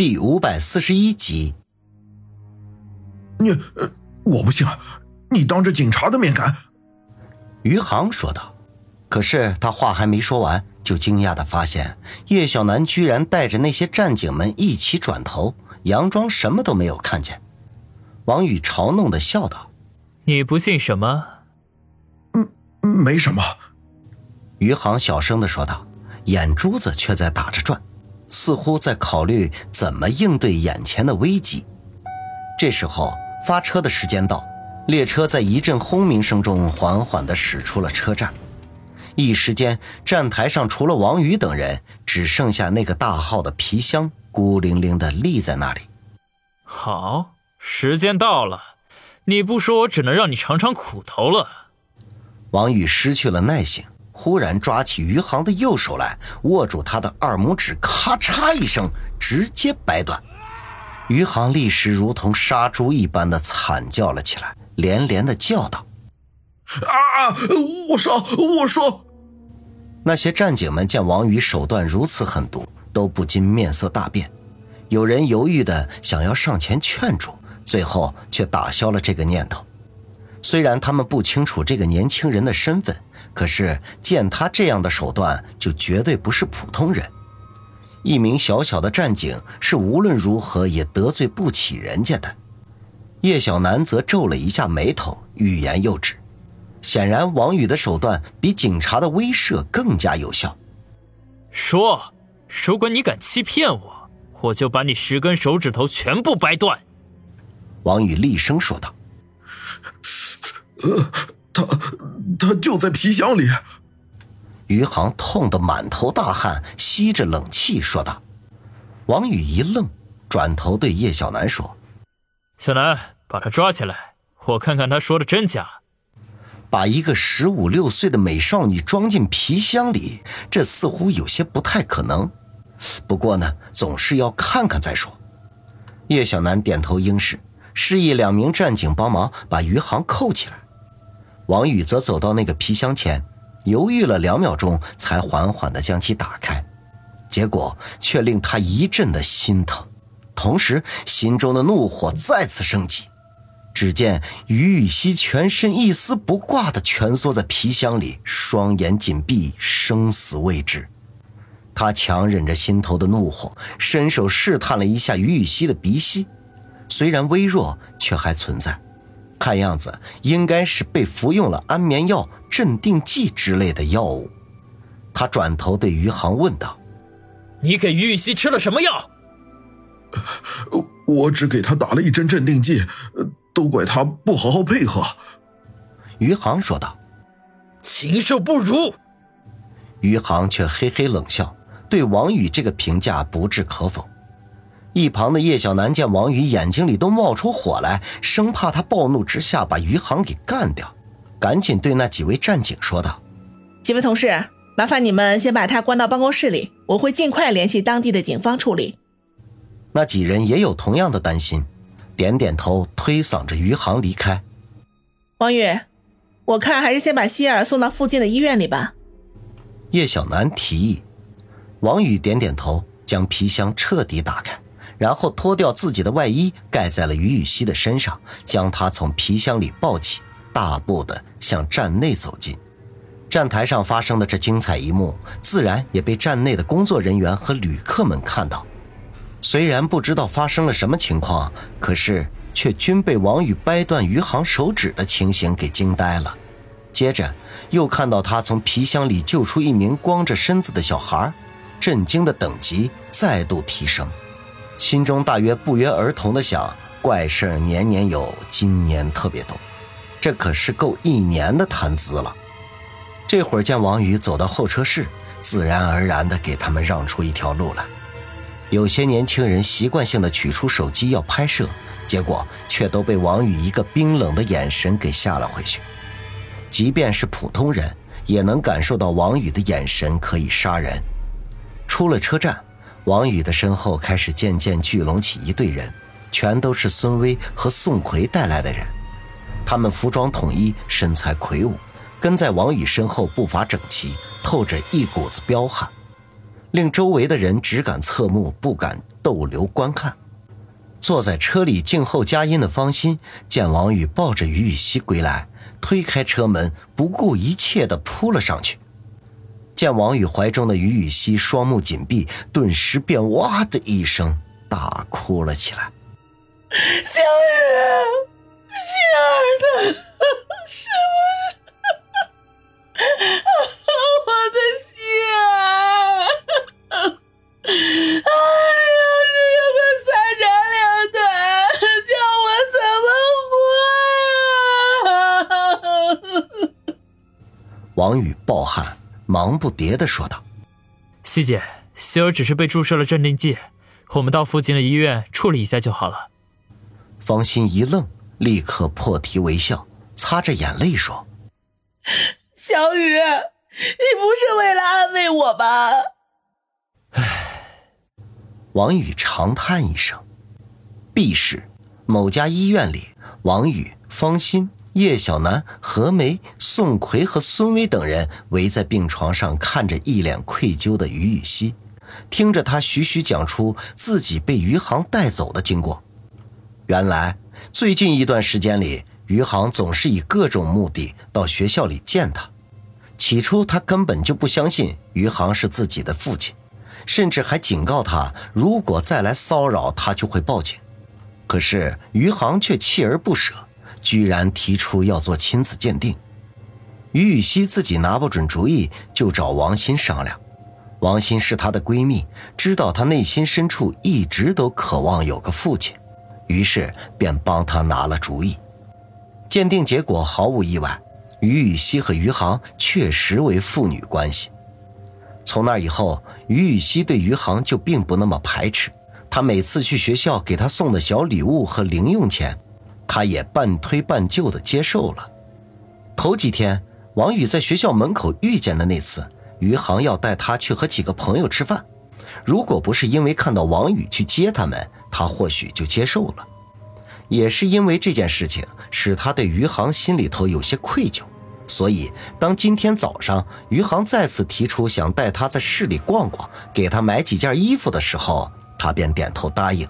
第五百四十一集。你，我不信，你当着警察的面敢？余杭说道。可是他话还没说完，就惊讶的发现叶小楠居然带着那些战警们一起转头，佯装什么都没有看见。王宇嘲弄的笑道：“你不信什么？嗯，没什么。”余杭小声的说道，眼珠子却在打着转，似乎在考虑怎么应对眼前的危机。这时候发车的时间到，列车在一阵轰鸣声中缓缓的驶出了车站。一时间，站台上除了王宇等人，只剩下那个大号的皮箱孤零零的立在那里。好，时间到了，你不说，我只能让你尝尝苦头了。王宇失去了耐性，忽然抓起余杭的右手来，握住他的二拇指，咔嚓一声，直接掰断。余杭立时如同杀猪一般的惨叫了起来，连连的叫道。啊！我说，我说，那些战警们见王宇手段如此狠毒，都不禁面色大变。有人犹豫的想要上前劝住，最后却打消了这个念头。虽然他们不清楚这个年轻人的身份，可是见他这样的手段，就绝对不是普通人。一名小小的战警是无论如何也得罪不起人家的。叶小楠则皱了一下眉头，欲言又止。显然，王宇的手段比警察的威慑更加有效。说，如果你敢欺骗我，我就把你十根手指头全部掰断。”王宇厉声说道。“呃，他，他就在皮箱里。”余杭痛得满头大汗，吸着冷气说道。王宇一愣，转头对叶小楠说：“小楠，把他抓起来，我看看他说的真假。”把一个十五六岁的美少女装进皮箱里，这似乎有些不太可能。不过呢，总是要看看再说。叶小楠点头应是，示意两名战警帮忙把余杭扣起来。王宇则走到那个皮箱前，犹豫了两秒钟，才缓缓地将其打开。结果却令他一阵的心疼，同时心中的怒火再次升级。只见于雨溪全身一丝不挂地蜷缩在皮箱里，双眼紧闭，生死未知。他强忍着心头的怒火，伸手试探了一下于雨溪的鼻息，虽然微弱，却还存在。看样子应该是被服用了安眠药、镇定剂之类的药物。他转头对余杭问道：“你给于雨溪吃了什么药？”“我只给他打了一针镇定剂。”都怪他不好好配合，余杭说道：“禽兽不如。”余杭却嘿嘿冷笑，对王宇这个评价不置可否。一旁的叶小楠见王宇眼睛里都冒出火来，生怕他暴怒之下把余杭给干掉，赶紧对那几位战警说道：“几位同事，麻烦你们先把他关到办公室里，我会尽快联系当地的警方处理。”那几人也有同样的担心。点点头，推搡着余杭离开。王宇，我看还是先把希尔送到附近的医院里吧。叶小楠提议。王宇点点头，将皮箱彻底打开，然后脱掉自己的外衣盖在了于雨溪的身上，将她从皮箱里抱起，大步的向站内走进。站台上发生的这精彩一幕，自然也被站内的工作人员和旅客们看到。虽然不知道发生了什么情况，可是却均被王宇掰断余杭手指的情形给惊呆了。接着又看到他从皮箱里救出一名光着身子的小孩，震惊的等级再度提升，心中大约不约而同的想：怪事年年有，今年特别多，这可是够一年的谈资了。这会儿见王宇走到候车室，自然而然的给他们让出一条路来。有些年轻人习惯性的取出手机要拍摄，结果却都被王宇一个冰冷的眼神给吓了回去。即便是普通人，也能感受到王宇的眼神可以杀人。出了车站，王宇的身后开始渐渐聚拢起一队人，全都是孙威和宋奎带来的人。他们服装统一，身材魁梧，跟在王宇身后步伐整齐，透着一股子彪悍。令周围的人只敢侧目，不敢逗留观看。坐在车里静候佳音的方心见王宇抱着于雨溪归来，推开车门，不顾一切地扑了上去。见王宇怀中的于雨溪双目紧闭，顿时便哇的一声大哭了起来。小雨，心儿的，是不是我的心儿？哎要是有个三长两短，叫我怎么活呀？王宇暴汗，忙不迭地说道：“西姐，希儿只是被注射了镇定剂，我们到附近的医院处理一下就好了。”方心一愣，立刻破涕为笑，擦着眼泪说：“小雨，你不是为了安慰我吧？”唉，王宇长叹一声。B 市某家医院里，王宇、方心、叶小楠、何梅、宋奎和孙威等人围在病床上，看着一脸愧疚的于雨溪，听着他徐徐讲出自己被余杭带走的经过。原来，最近一段时间里，余杭总是以各种目的到学校里见他。起初，他根本就不相信余杭是自己的父亲，甚至还警告他，如果再来骚扰他，就会报警。可是，余杭却锲而不舍，居然提出要做亲子鉴定。于雨溪自己拿不准主意，就找王鑫商量。王鑫是她的闺蜜，知道她内心深处一直都渴望有个父亲。于是便帮她拿了主意，鉴定结果毫无意外，于雨溪和余杭确实为父女关系。从那以后，于雨溪对余杭就并不那么排斥，他每次去学校给他送的小礼物和零用钱，他也半推半就的接受了。头几天，王宇在学校门口遇见的那次，余杭要带他去和几个朋友吃饭，如果不是因为看到王宇去接他们。他或许就接受了，也是因为这件事情使他对余杭心里头有些愧疚，所以当今天早上余杭再次提出想带他在市里逛逛，给他买几件衣服的时候，他便点头答应。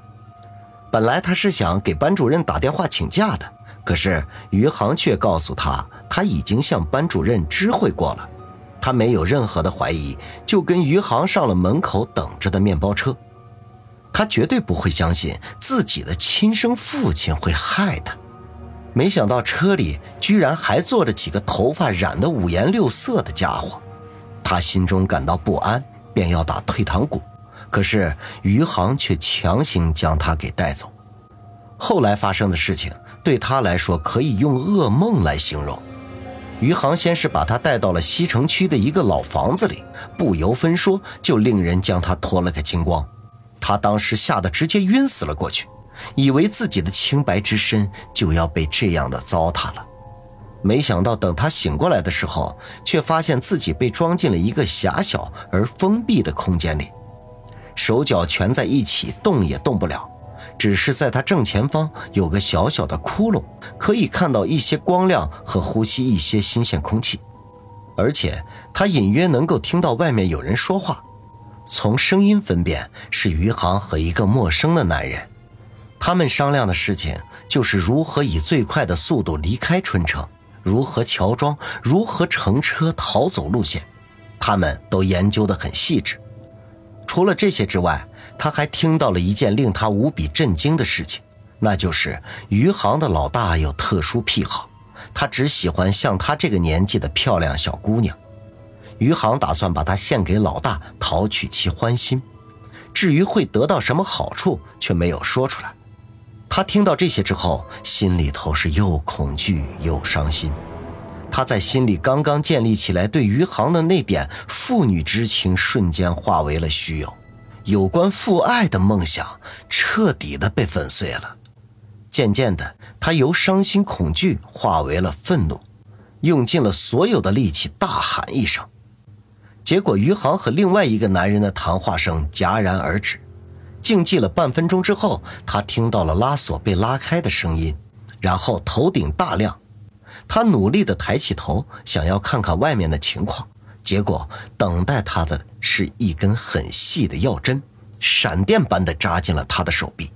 本来他是想给班主任打电话请假的，可是余杭却告诉他，他已经向班主任知会过了。他没有任何的怀疑，就跟余杭上了门口等着的面包车。他绝对不会相信自己的亲生父亲会害他，没想到车里居然还坐着几个头发染得五颜六色的家伙，他心中感到不安，便要打退堂鼓，可是余杭却强行将他给带走。后来发生的事情对他来说可以用噩梦来形容。余杭先是把他带到了西城区的一个老房子里，不由分说就令人将他脱了个精光。他当时吓得直接晕死了过去，以为自己的清白之身就要被这样的糟蹋了。没想到等他醒过来的时候，却发现自己被装进了一个狭小而封闭的空间里，手脚蜷在一起，动也动不了。只是在他正前方有个小小的窟窿，可以看到一些光亮和呼吸一些新鲜空气，而且他隐约能够听到外面有人说话。从声音分辨是余杭和一个陌生的男人，他们商量的事情就是如何以最快的速度离开春城，如何乔装，如何乘车逃走路线，他们都研究得很细致。除了这些之外，他还听到了一件令他无比震惊的事情，那就是余杭的老大有特殊癖好，他只喜欢像他这个年纪的漂亮小姑娘。余杭打算把她献给老大，讨取其欢心。至于会得到什么好处，却没有说出来。他听到这些之后，心里头是又恐惧又伤心。他在心里刚刚建立起来对余杭的那点父女之情，瞬间化为了虚有。有关父爱的梦想彻底的被粉碎了。渐渐的，他由伤心恐惧化为了愤怒，用尽了所有的力气，大喊一声。结果，余杭和另外一个男人的谈话声戛然而止。静寂了半分钟之后，他听到了拉锁被拉开的声音，然后头顶大亮。他努力地抬起头，想要看看外面的情况，结果等待他的是一根很细的药针，闪电般的扎进了他的手臂。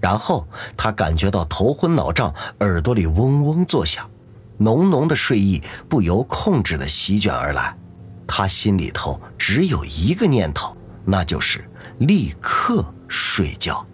然后他感觉到头昏脑胀，耳朵里嗡嗡作响，浓浓的睡意不由控制的席卷而来。他心里头只有一个念头，那就是立刻睡觉。